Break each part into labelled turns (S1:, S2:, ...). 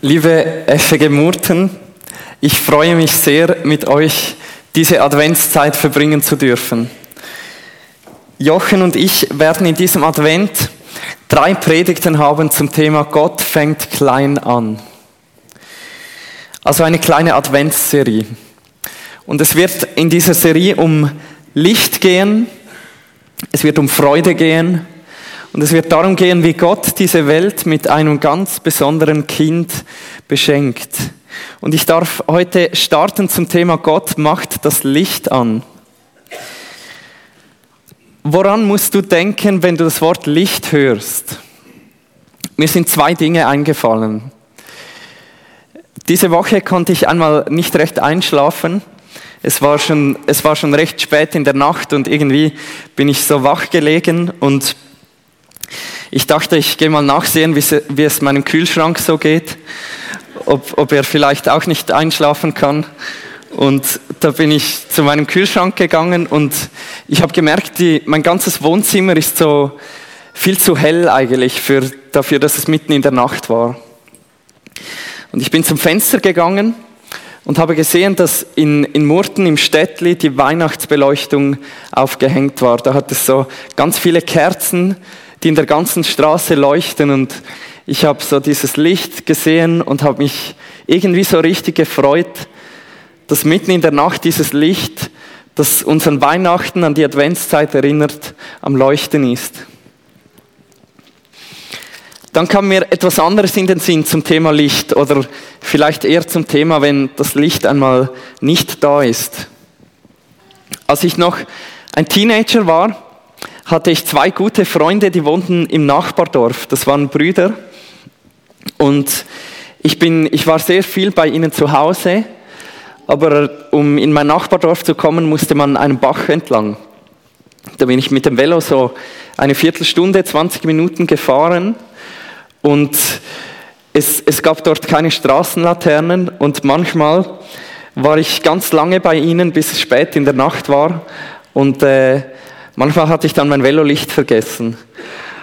S1: Liebe FG Murten, ich freue mich sehr, mit euch diese Adventszeit verbringen zu dürfen. Jochen und ich werden in diesem Advent drei Predigten haben zum Thema Gott fängt klein an. Also eine kleine Adventsserie. Und es wird in dieser Serie um Licht gehen, es wird um Freude gehen und es wird darum gehen, wie Gott diese Welt mit einem ganz besonderen Kind beschenkt. Und ich darf heute starten zum Thema Gott macht das Licht an. Woran musst du denken, wenn du das Wort Licht hörst? Mir sind zwei Dinge eingefallen. Diese Woche konnte ich einmal nicht recht einschlafen. Es war schon, es war schon recht spät in der Nacht und irgendwie bin ich so wach gelegen und ich dachte, ich gehe mal nachsehen, wie es meinem Kühlschrank so geht, ob, ob er vielleicht auch nicht einschlafen kann. Und da bin ich zu meinem Kühlschrank gegangen und ich habe gemerkt, die, mein ganzes Wohnzimmer ist so viel zu hell eigentlich für, dafür, dass es mitten in der Nacht war. Und ich bin zum Fenster gegangen und habe gesehen, dass in, in Murten im Städtli die Weihnachtsbeleuchtung aufgehängt war. Da hat es so ganz viele Kerzen die in der ganzen Straße leuchten und ich habe so dieses Licht gesehen und habe mich irgendwie so richtig gefreut, dass mitten in der Nacht dieses Licht, das uns an Weihnachten, an die Adventszeit erinnert, am Leuchten ist. Dann kam mir etwas anderes in den Sinn zum Thema Licht oder vielleicht eher zum Thema, wenn das Licht einmal nicht da ist. Als ich noch ein Teenager war, hatte ich zwei gute Freunde, die wohnten im Nachbardorf. Das waren Brüder. Und ich, bin, ich war sehr viel bei ihnen zu Hause. Aber um in mein Nachbardorf zu kommen, musste man einen Bach entlang. Da bin ich mit dem Velo so eine Viertelstunde, 20 Minuten gefahren. Und es, es gab dort keine Straßenlaternen. Und manchmal war ich ganz lange bei ihnen, bis es spät in der Nacht war. Und äh, Manchmal hatte ich dann mein Velolicht vergessen.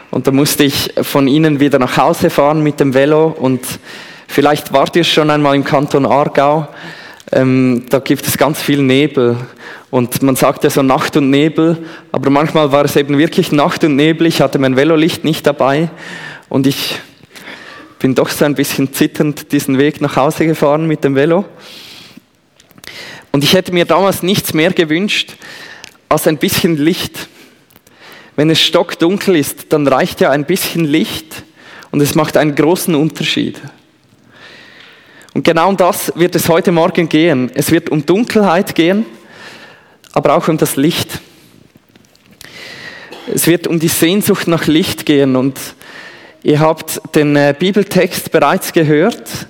S1: Und da musste ich von ihnen wieder nach Hause fahren mit dem Velo. Und vielleicht wart ihr schon einmal im Kanton Aargau. Ähm, da gibt es ganz viel Nebel. Und man sagt ja so Nacht und Nebel. Aber manchmal war es eben wirklich Nacht und Nebel. Ich hatte mein Velolicht nicht dabei. Und ich bin doch so ein bisschen zitternd diesen Weg nach Hause gefahren mit dem Velo. Und ich hätte mir damals nichts mehr gewünscht, als ein bisschen Licht. Wenn es stockdunkel ist, dann reicht ja ein bisschen Licht und es macht einen großen Unterschied. Und genau um das wird es heute Morgen gehen. Es wird um Dunkelheit gehen, aber auch um das Licht. Es wird um die Sehnsucht nach Licht gehen und ihr habt den äh, Bibeltext bereits gehört.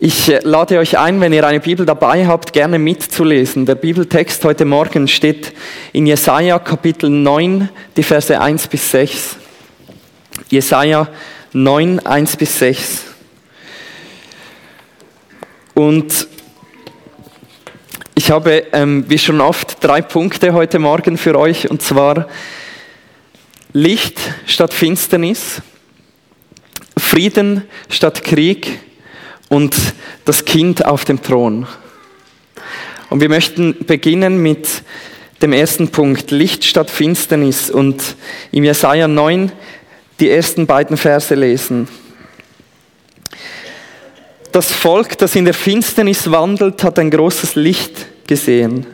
S1: Ich äh, lade euch ein, wenn ihr eine Bibel dabei habt, gerne mitzulesen. Der Bibeltext heute Morgen steht in Jesaja Kapitel 9, die Verse 1 bis 6. Jesaja 9, 1 bis 6. Und ich habe, ähm, wie schon oft, drei Punkte heute Morgen für euch, und zwar Licht statt Finsternis, Frieden statt Krieg und das Kind auf dem Thron. Und wir möchten beginnen mit dem ersten Punkt, Licht statt Finsternis und im Jesaja 9 die ersten beiden Verse lesen. Das Volk, das in der Finsternis wandelt, hat ein großes Licht gesehen.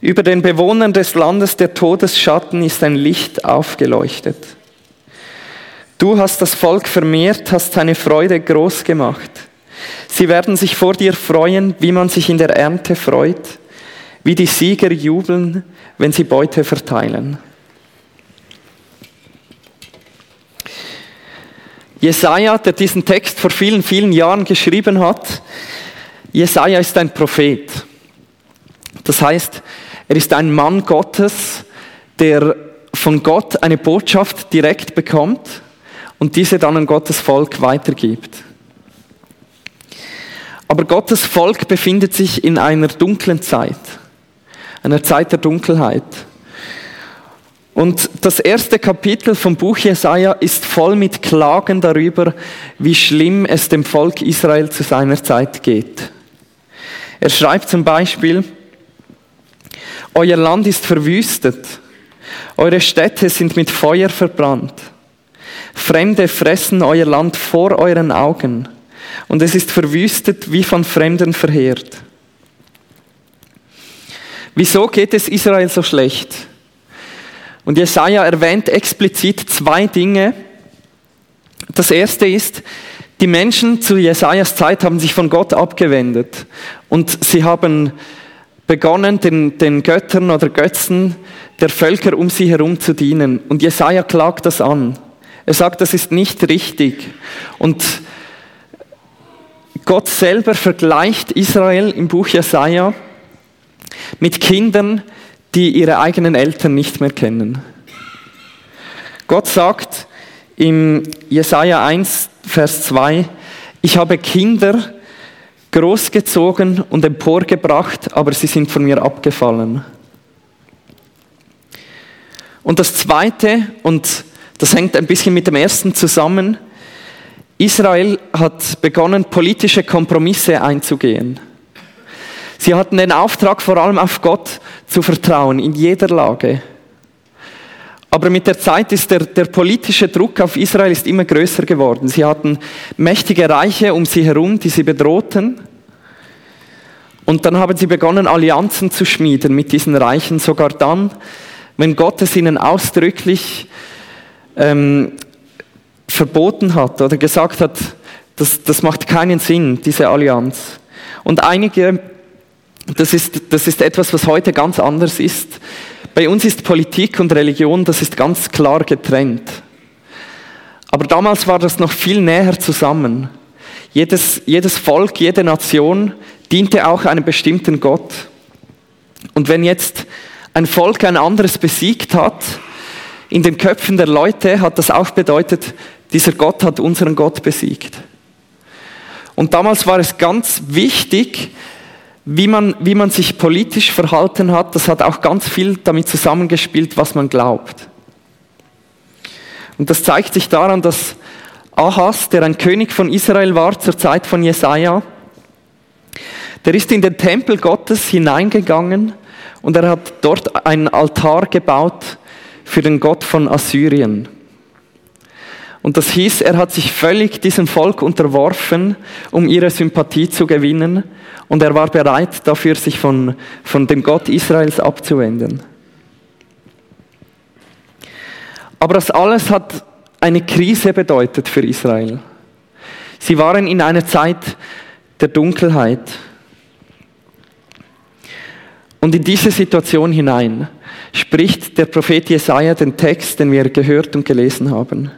S1: Über den Bewohnern des Landes der Todesschatten ist ein Licht aufgeleuchtet. Du hast das Volk vermehrt, hast seine Freude groß gemacht. Sie werden sich vor dir freuen, wie man sich in der Ernte freut, wie die Sieger jubeln, wenn sie Beute verteilen. Jesaja, der diesen Text vor vielen, vielen Jahren geschrieben hat, Jesaja ist ein Prophet. Das heißt, er ist ein Mann Gottes, der von Gott eine Botschaft direkt bekommt und diese dann an Gottes Volk weitergibt. Aber Gottes Volk befindet sich in einer dunklen Zeit, einer Zeit der Dunkelheit. Und das erste Kapitel vom Buch Jesaja ist voll mit Klagen darüber, wie schlimm es dem Volk Israel zu seiner Zeit geht. Er schreibt zum Beispiel, euer Land ist verwüstet, eure Städte sind mit Feuer verbrannt, Fremde fressen euer Land vor euren Augen und es ist verwüstet wie von Fremden verheert. Wieso geht es Israel so schlecht? Und Jesaja erwähnt explizit zwei Dinge. Das erste ist, die Menschen zu Jesajas Zeit haben sich von Gott abgewendet und sie haben begonnen, den, den Göttern oder Götzen der Völker um sie herum zu dienen. Und Jesaja klagt das an. Er sagt, das ist nicht richtig. Und Gott selber vergleicht Israel im Buch Jesaja mit Kindern, die ihre eigenen Eltern nicht mehr kennen. Gott sagt im Jesaja 1, Vers 2, ich habe Kinder großgezogen und emporgebracht, aber sie sind von mir abgefallen. Und das zweite, und das hängt ein bisschen mit dem ersten zusammen, Israel hat begonnen, politische Kompromisse einzugehen. Sie hatten den Auftrag, vor allem auf Gott zu vertrauen, in jeder Lage. Aber mit der Zeit ist der, der politische Druck auf Israel ist immer größer geworden. Sie hatten mächtige Reiche um sie herum, die sie bedrohten. Und dann haben sie begonnen, Allianzen zu schmieden mit diesen Reichen, sogar dann, wenn Gott es ihnen ausdrücklich ähm, verboten hat oder gesagt hat, das, das macht keinen Sinn, diese Allianz. Und einige das ist, das ist etwas, was heute ganz anders ist. Bei uns ist Politik und Religion, das ist ganz klar getrennt. Aber damals war das noch viel näher zusammen. Jedes, jedes Volk, jede Nation diente auch einem bestimmten Gott. Und wenn jetzt ein Volk ein anderes besiegt hat, in den Köpfen der Leute hat das auch bedeutet, dieser Gott hat unseren Gott besiegt. Und damals war es ganz wichtig, wie man, wie man sich politisch verhalten hat, das hat auch ganz viel damit zusammengespielt, was man glaubt. Und das zeigt sich daran, dass Ahas, der ein König von Israel war zur Zeit von Jesaja, der ist in den Tempel Gottes hineingegangen und er hat dort einen Altar gebaut für den Gott von Assyrien. Und das hieß, er hat sich völlig diesem Volk unterworfen, um ihre Sympathie zu gewinnen. Und er war bereit dafür, sich von, von dem Gott Israels abzuwenden. Aber das alles hat eine Krise bedeutet für Israel. Sie waren in einer Zeit der Dunkelheit. Und in diese Situation hinein spricht der Prophet Jesaja den Text, den wir gehört und gelesen haben.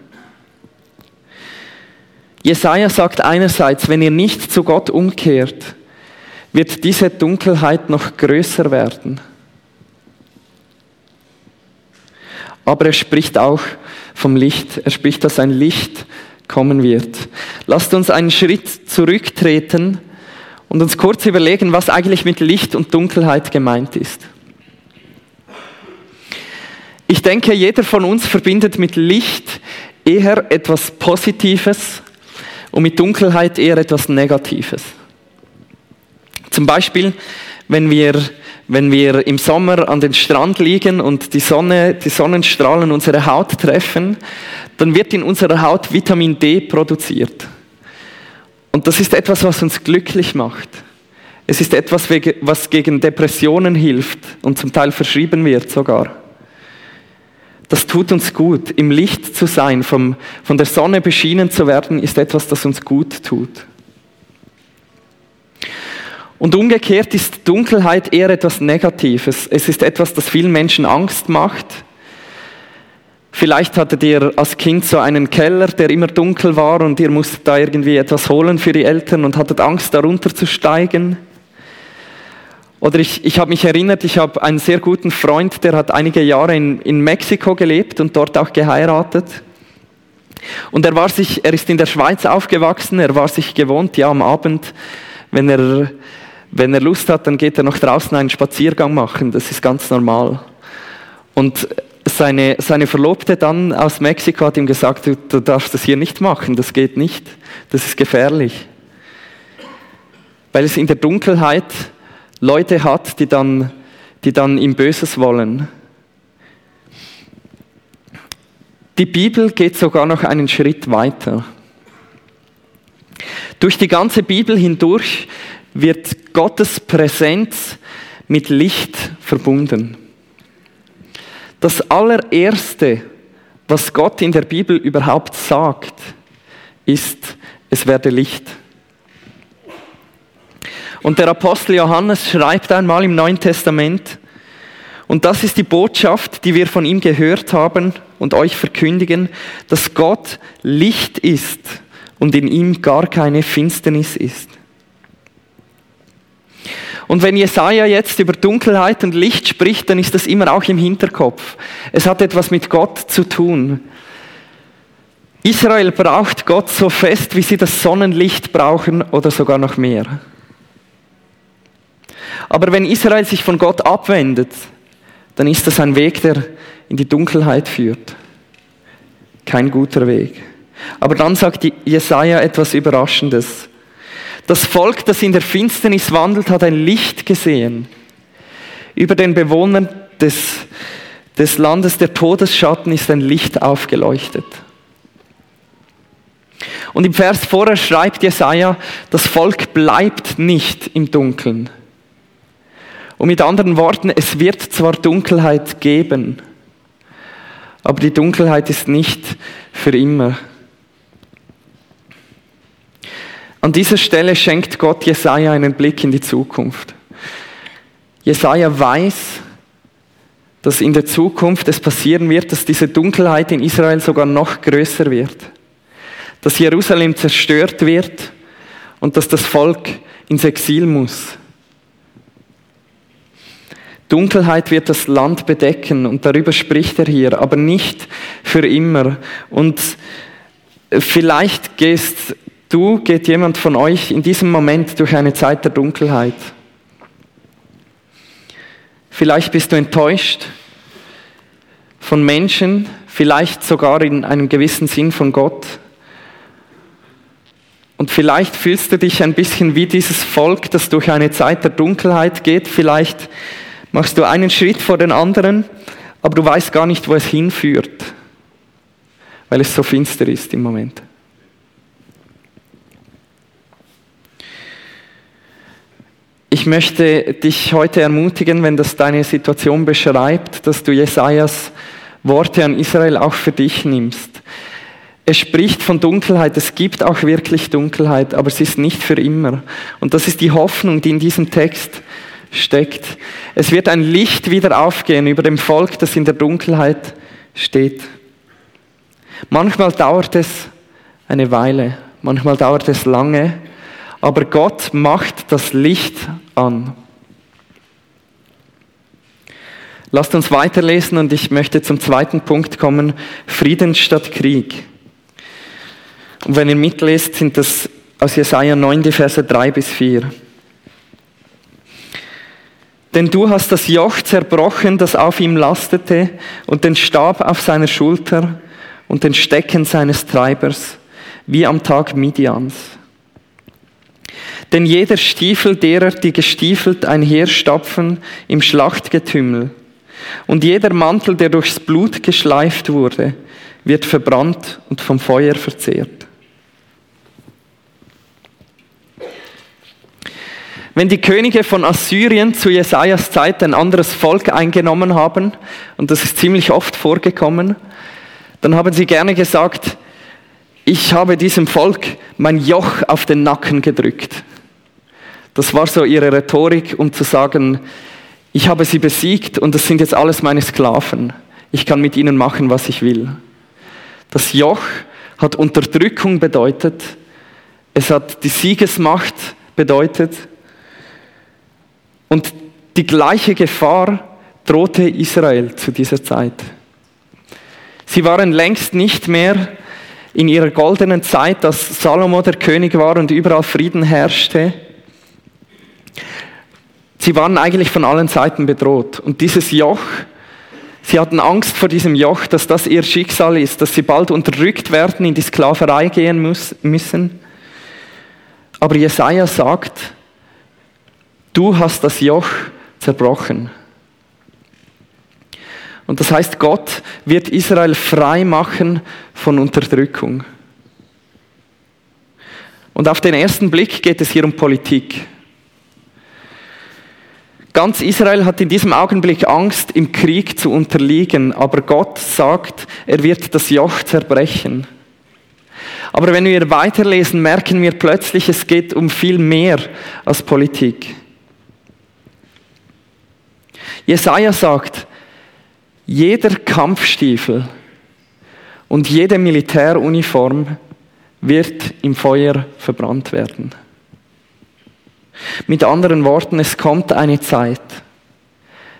S1: Jesaja sagt einerseits, wenn ihr nicht zu Gott umkehrt, wird diese Dunkelheit noch größer werden. Aber er spricht auch vom Licht. Er spricht, dass ein Licht kommen wird. Lasst uns einen Schritt zurücktreten und uns kurz überlegen, was eigentlich mit Licht und Dunkelheit gemeint ist. Ich denke, jeder von uns verbindet mit Licht eher etwas Positives und mit Dunkelheit eher etwas Negatives. Zum Beispiel, wenn wir, wenn wir im Sommer an den Strand liegen und die Sonne, die Sonnenstrahlen unsere Haut treffen, dann wird in unserer Haut Vitamin D produziert. Und das ist etwas, was uns glücklich macht. Es ist etwas, was gegen Depressionen hilft und zum Teil verschrieben wird sogar. Das tut uns gut. Im Licht zu sein, vom, von der Sonne beschienen zu werden, ist etwas, das uns gut tut. Und umgekehrt ist Dunkelheit eher etwas Negatives. Es ist etwas, das vielen Menschen Angst macht. Vielleicht hattet ihr als Kind so einen Keller, der immer dunkel war und ihr musstet da irgendwie etwas holen für die Eltern und hattet Angst, darunter zu steigen. Oder ich, ich habe mich erinnert, ich habe einen sehr guten Freund, der hat einige Jahre in, in Mexiko gelebt und dort auch geheiratet. Und er war sich, er ist in der Schweiz aufgewachsen, er war sich gewohnt, ja, am Abend, wenn er, wenn er Lust hat, dann geht er noch draußen einen Spaziergang machen, das ist ganz normal. Und seine, seine Verlobte dann aus Mexiko hat ihm gesagt, du, du darfst das hier nicht machen, das geht nicht, das ist gefährlich. Weil es in der Dunkelheit Leute hat, die dann, die dann ihm Böses wollen. Die Bibel geht sogar noch einen Schritt weiter. Durch die ganze Bibel hindurch wird Gottes Präsenz mit Licht verbunden. Das allererste, was Gott in der Bibel überhaupt sagt, ist, es werde Licht. Und der Apostel Johannes schreibt einmal im Neuen Testament, und das ist die Botschaft, die wir von ihm gehört haben und euch verkündigen, dass Gott Licht ist und in ihm gar keine Finsternis ist. Und wenn Jesaja jetzt über Dunkelheit und Licht spricht, dann ist das immer auch im Hinterkopf. Es hat etwas mit Gott zu tun. Israel braucht Gott so fest, wie sie das Sonnenlicht brauchen oder sogar noch mehr. Aber wenn Israel sich von Gott abwendet, dann ist das ein Weg, der in die Dunkelheit führt. Kein guter Weg. Aber dann sagt Jesaja etwas Überraschendes. Das Volk, das in der Finsternis wandelt, hat ein Licht gesehen. Über den Bewohnern des, des Landes der Todesschatten ist ein Licht aufgeleuchtet. Und im Vers vorher schreibt Jesaja, das Volk bleibt nicht im Dunkeln. Und mit anderen Worten, es wird zwar Dunkelheit geben, aber die Dunkelheit ist nicht für immer. An dieser Stelle schenkt Gott Jesaja einen Blick in die Zukunft. Jesaja weiß, dass in der Zukunft es passieren wird, dass diese Dunkelheit in Israel sogar noch größer wird. Dass Jerusalem zerstört wird und dass das Volk ins Exil muss. Dunkelheit wird das Land bedecken und darüber spricht er hier, aber nicht für immer. Und vielleicht gehst du, geht jemand von euch in diesem Moment durch eine Zeit der Dunkelheit. Vielleicht bist du enttäuscht von Menschen, vielleicht sogar in einem gewissen Sinn von Gott. Und vielleicht fühlst du dich ein bisschen wie dieses Volk, das durch eine Zeit der Dunkelheit geht. Vielleicht machst du einen Schritt vor den anderen, aber du weißt gar nicht, wo es hinführt, weil es so finster ist im Moment. Ich möchte dich heute ermutigen, wenn das deine Situation beschreibt, dass du Jesajas Worte an Israel auch für dich nimmst. Es spricht von Dunkelheit, es gibt auch wirklich Dunkelheit, aber es ist nicht für immer. Und das ist die Hoffnung, die in diesem Text steckt. Es wird ein Licht wieder aufgehen über dem Volk, das in der Dunkelheit steht. Manchmal dauert es eine Weile, manchmal dauert es lange, aber Gott macht das Licht an. Lasst uns weiterlesen und ich möchte zum zweiten Punkt kommen, Frieden statt Krieg. Und wenn ihr mitlest, sind das aus Jesaja 9, die Verse 3 bis 4. Denn du hast das Joch zerbrochen, das auf ihm lastete, und den Stab auf seiner Schulter und den Stecken seines Treibers, wie am Tag Midians. Denn jeder Stiefel derer, die gestiefelt einherstapfen im Schlachtgetümmel, und jeder Mantel, der durchs Blut geschleift wurde, wird verbrannt und vom Feuer verzehrt. Wenn die Könige von Assyrien zu Jesajas Zeit ein anderes Volk eingenommen haben, und das ist ziemlich oft vorgekommen, dann haben sie gerne gesagt, ich habe diesem Volk mein Joch auf den Nacken gedrückt. Das war so ihre Rhetorik, um zu sagen, ich habe sie besiegt und das sind jetzt alles meine Sklaven. Ich kann mit ihnen machen, was ich will. Das Joch hat Unterdrückung bedeutet. Es hat die Siegesmacht bedeutet. Und die gleiche Gefahr drohte Israel zu dieser Zeit. Sie waren längst nicht mehr in ihrer goldenen Zeit, dass Salomo der König war und überall Frieden herrschte. Sie waren eigentlich von allen Seiten bedroht. Und dieses Joch Sie hatten Angst vor diesem Joch, dass das ihr Schicksal ist, dass sie bald unterdrückt werden, in die Sklaverei gehen müssen. Aber Jesaja sagt, du hast das Joch zerbrochen. Und das heißt, Gott wird Israel frei machen von Unterdrückung. Und auf den ersten Blick geht es hier um Politik. Ganz Israel hat in diesem Augenblick Angst, im Krieg zu unterliegen, aber Gott sagt, er wird das Joch zerbrechen. Aber wenn wir weiterlesen, merken wir plötzlich, es geht um viel mehr als Politik. Jesaja sagt, jeder Kampfstiefel und jede Militäruniform wird im Feuer verbrannt werden. Mit anderen Worten, es kommt eine Zeit.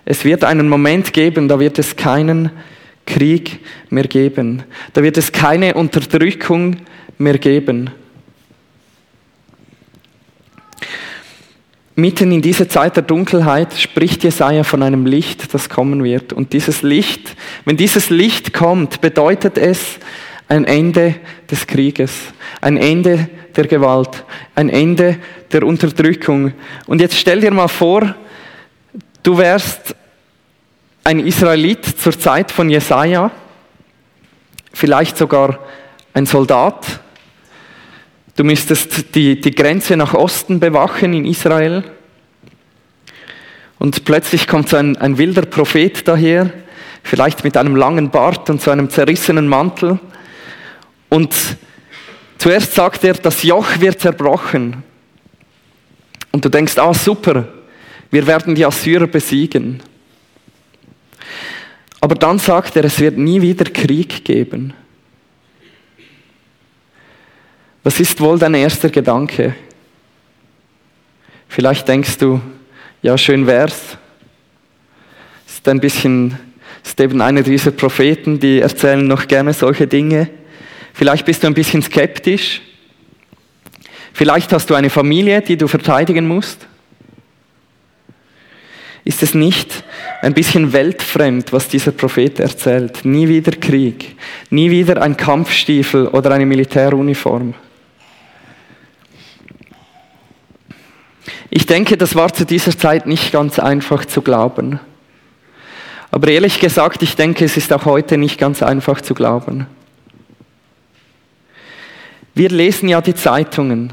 S1: Es wird einen Moment geben, da wird es keinen Krieg mehr geben. Da wird es keine Unterdrückung mehr geben. Mitten in dieser Zeit der Dunkelheit spricht Jesaja von einem Licht, das kommen wird. Und dieses Licht, wenn dieses Licht kommt, bedeutet es ein Ende des Krieges, ein Ende der Gewalt, ein Ende der Unterdrückung. Und jetzt stell dir mal vor, du wärst ein Israelit zur Zeit von Jesaja, vielleicht sogar ein Soldat. Du müsstest die, die Grenze nach Osten bewachen in Israel. Und plötzlich kommt so ein, ein wilder Prophet daher, vielleicht mit einem langen Bart und so einem zerrissenen Mantel. Und zuerst sagt er, das Joch wird zerbrochen. Und du denkst, ah super, wir werden die Assyrer besiegen. Aber dann sagt er, es wird nie wieder Krieg geben. Was ist wohl dein erster Gedanke? Vielleicht denkst du, ja, schön wär's. Ist ein bisschen, ist eben einer dieser Propheten, die erzählen noch gerne solche Dinge. Vielleicht bist du ein bisschen skeptisch. Vielleicht hast du eine Familie, die du verteidigen musst. Ist es nicht ein bisschen weltfremd, was dieser Prophet erzählt? Nie wieder Krieg, nie wieder ein Kampfstiefel oder eine Militäruniform. Ich denke, das war zu dieser Zeit nicht ganz einfach zu glauben. Aber ehrlich gesagt, ich denke, es ist auch heute nicht ganz einfach zu glauben. Wir lesen ja die Zeitungen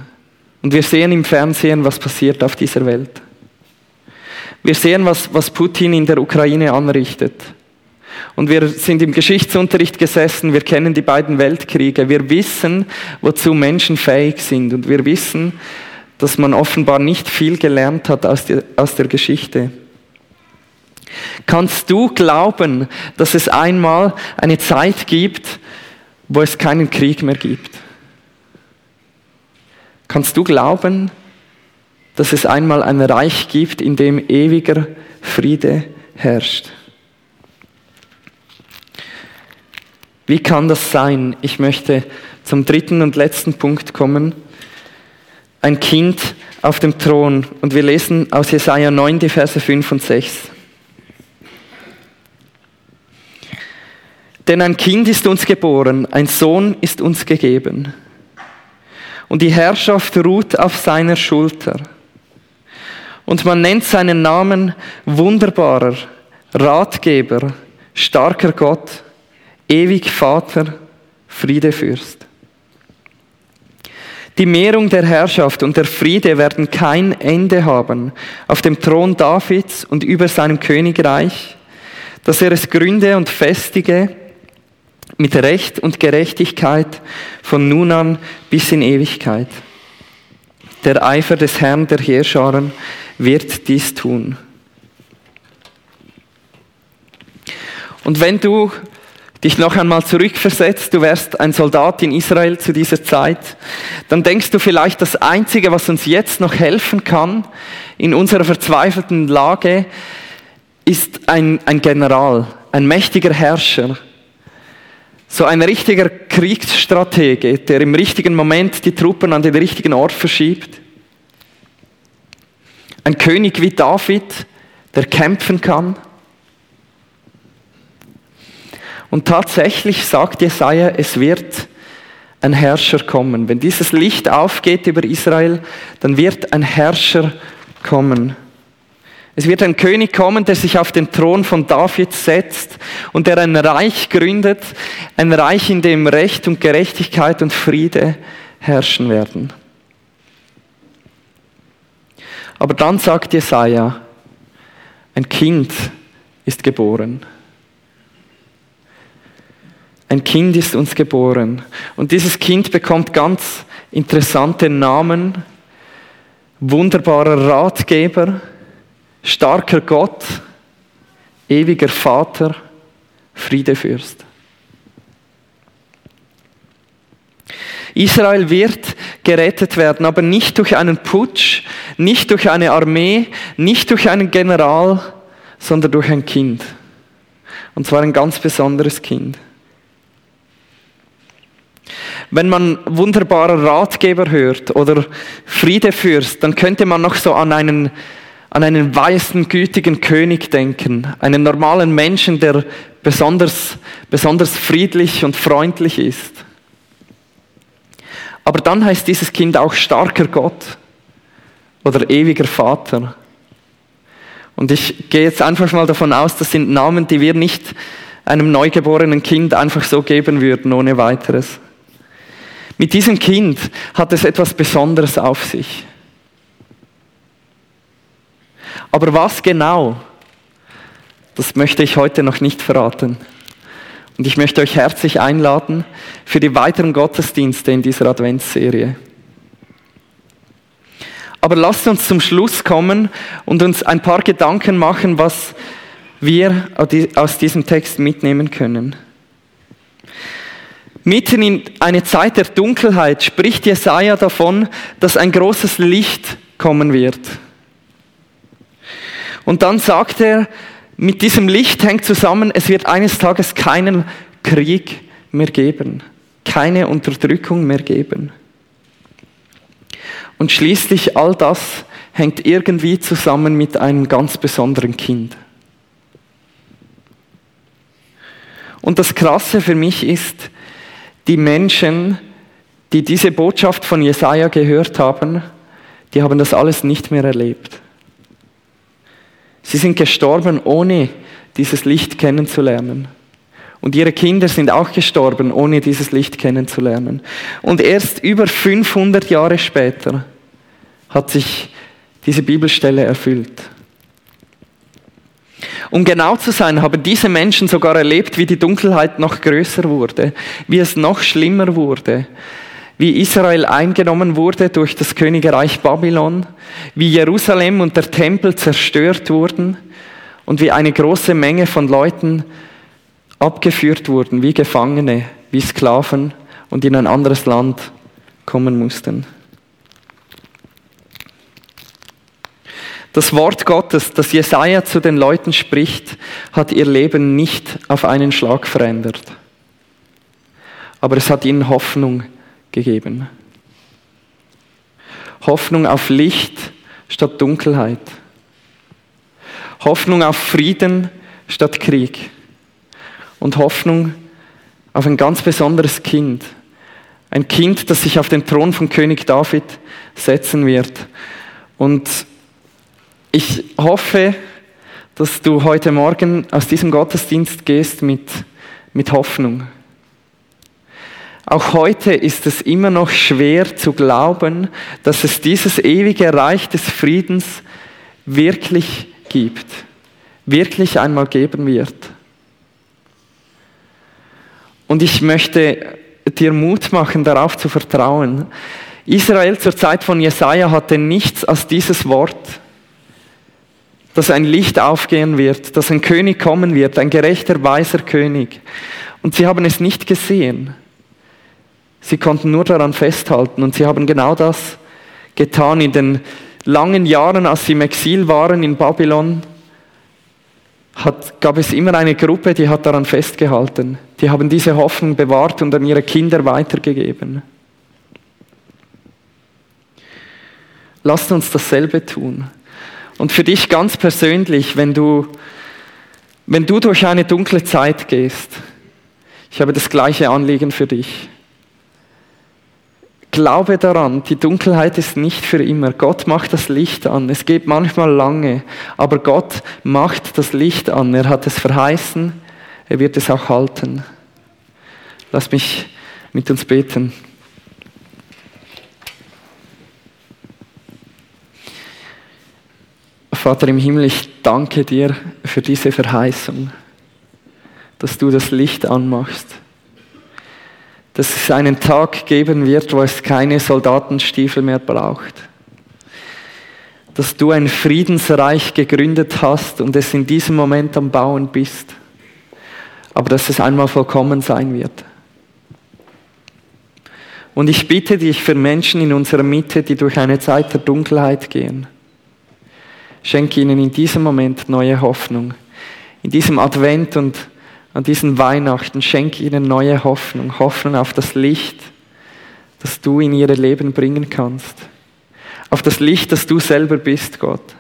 S1: und wir sehen im Fernsehen, was passiert auf dieser Welt. Wir sehen, was, was Putin in der Ukraine anrichtet. Und wir sind im Geschichtsunterricht gesessen, wir kennen die beiden Weltkriege, wir wissen, wozu Menschen fähig sind und wir wissen, dass man offenbar nicht viel gelernt hat aus der, aus der Geschichte. Kannst du glauben, dass es einmal eine Zeit gibt, wo es keinen Krieg mehr gibt? Kannst du glauben, dass es einmal ein Reich gibt, in dem ewiger Friede herrscht? Wie kann das sein? Ich möchte zum dritten und letzten Punkt kommen. Ein Kind auf dem Thron. Und wir lesen aus Jesaja 9, die Verse 5 und 6. Denn ein Kind ist uns geboren, ein Sohn ist uns gegeben und die Herrschaft ruht auf seiner Schulter. Und man nennt seinen Namen wunderbarer, Ratgeber, starker Gott, ewig Vater, Friedefürst. Die Mehrung der Herrschaft und der Friede werden kein Ende haben auf dem Thron Davids und über seinem Königreich, dass er es gründe und festige mit Recht und Gerechtigkeit von nun an bis in Ewigkeit. Der Eifer des Herrn der Heerscharen wird dies tun. Und wenn du dich noch einmal zurückversetzt, du wärst ein Soldat in Israel zu dieser Zeit, dann denkst du vielleicht, das Einzige, was uns jetzt noch helfen kann in unserer verzweifelten Lage, ist ein, ein General, ein mächtiger Herrscher, so ein richtiger Kriegsstratege, der im richtigen Moment die Truppen an den richtigen Ort verschiebt. Ein König wie David, der kämpfen kann. Und tatsächlich sagt Jesaja, es wird ein Herrscher kommen. Wenn dieses Licht aufgeht über Israel, dann wird ein Herrscher kommen. Es wird ein König kommen, der sich auf den Thron von David setzt und der ein Reich gründet, ein Reich, in dem Recht und Gerechtigkeit und Friede herrschen werden. Aber dann sagt Jesaja, ein Kind ist geboren. Ein Kind ist uns geboren. Und dieses Kind bekommt ganz interessante Namen. Wunderbarer Ratgeber, starker Gott, ewiger Vater, Friedefürst. Israel wird gerettet werden, aber nicht durch einen Putsch, nicht durch eine Armee, nicht durch einen General, sondern durch ein Kind. Und zwar ein ganz besonderes Kind. Wenn man wunderbarer Ratgeber hört oder Friedefürst, dann könnte man noch so an einen, an einen weißen, gütigen König denken, einen normalen Menschen, der besonders, besonders friedlich und freundlich ist. Aber dann heißt dieses Kind auch starker Gott oder ewiger Vater. Und ich gehe jetzt einfach mal davon aus, das sind Namen, die wir nicht einem neugeborenen Kind einfach so geben würden, ohne weiteres. Mit diesem Kind hat es etwas Besonderes auf sich. Aber was genau, das möchte ich heute noch nicht verraten. Und ich möchte euch herzlich einladen für die weiteren Gottesdienste in dieser Adventsserie. Aber lasst uns zum Schluss kommen und uns ein paar Gedanken machen, was wir aus diesem Text mitnehmen können. Mitten in eine Zeit der Dunkelheit spricht Jesaja davon, dass ein großes Licht kommen wird. Und dann sagt er, mit diesem Licht hängt zusammen, es wird eines Tages keinen Krieg mehr geben, keine Unterdrückung mehr geben. Und schließlich all das hängt irgendwie zusammen mit einem ganz besonderen Kind. Und das Krasse für mich ist, die Menschen, die diese Botschaft von Jesaja gehört haben, die haben das alles nicht mehr erlebt. Sie sind gestorben, ohne dieses Licht kennenzulernen. Und ihre Kinder sind auch gestorben, ohne dieses Licht kennenzulernen. Und erst über 500 Jahre später hat sich diese Bibelstelle erfüllt. Um genau zu sein, haben diese Menschen sogar erlebt, wie die Dunkelheit noch größer wurde, wie es noch schlimmer wurde, wie Israel eingenommen wurde durch das Königreich Babylon, wie Jerusalem und der Tempel zerstört wurden und wie eine große Menge von Leuten abgeführt wurden, wie Gefangene, wie Sklaven und in ein anderes Land kommen mussten. Das Wort Gottes, das Jesaja zu den Leuten spricht, hat ihr Leben nicht auf einen Schlag verändert. Aber es hat ihnen Hoffnung gegeben. Hoffnung auf Licht statt Dunkelheit. Hoffnung auf Frieden statt Krieg. Und Hoffnung auf ein ganz besonderes Kind. Ein Kind, das sich auf den Thron von König David setzen wird. Und ich hoffe, dass du heute Morgen aus diesem Gottesdienst gehst mit, mit Hoffnung. Auch heute ist es immer noch schwer zu glauben, dass es dieses ewige Reich des Friedens wirklich gibt, wirklich einmal geben wird. Und ich möchte dir Mut machen, darauf zu vertrauen. Israel zur Zeit von Jesaja hatte nichts als dieses Wort, dass ein Licht aufgehen wird, dass ein König kommen wird, ein gerechter, weiser König. Und sie haben es nicht gesehen. Sie konnten nur daran festhalten und sie haben genau das getan in den langen Jahren, als sie im Exil waren in Babylon. Hat, gab es immer eine Gruppe, die hat daran festgehalten. Die haben diese Hoffnung bewahrt und an ihre Kinder weitergegeben. Lasst uns dasselbe tun. Und für dich ganz persönlich, wenn du, wenn du durch eine dunkle Zeit gehst, Ich habe das gleiche Anliegen für dich. Glaube daran, die Dunkelheit ist nicht für immer. Gott macht das Licht an. Es geht manchmal lange, aber Gott macht das Licht an. Er hat es verheißen, er wird es auch halten. Lass mich mit uns beten. Vater im Himmel, ich danke dir für diese Verheißung, dass du das Licht anmachst, dass es einen Tag geben wird, wo es keine Soldatenstiefel mehr braucht, dass du ein Friedensreich gegründet hast und es in diesem Moment am Bauen bist, aber dass es einmal vollkommen sein wird. Und ich bitte dich für Menschen in unserer Mitte, die durch eine Zeit der Dunkelheit gehen, Schenke ihnen in diesem Moment neue Hoffnung. In diesem Advent und an diesen Weihnachten schenke ihnen neue Hoffnung. Hoffnung auf das Licht, das du in ihre Leben bringen kannst. Auf das Licht, das du selber bist, Gott.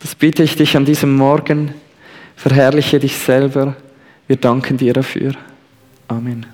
S1: Das bitte ich dich an diesem Morgen. Verherrliche dich selber. Wir danken dir dafür. Amen.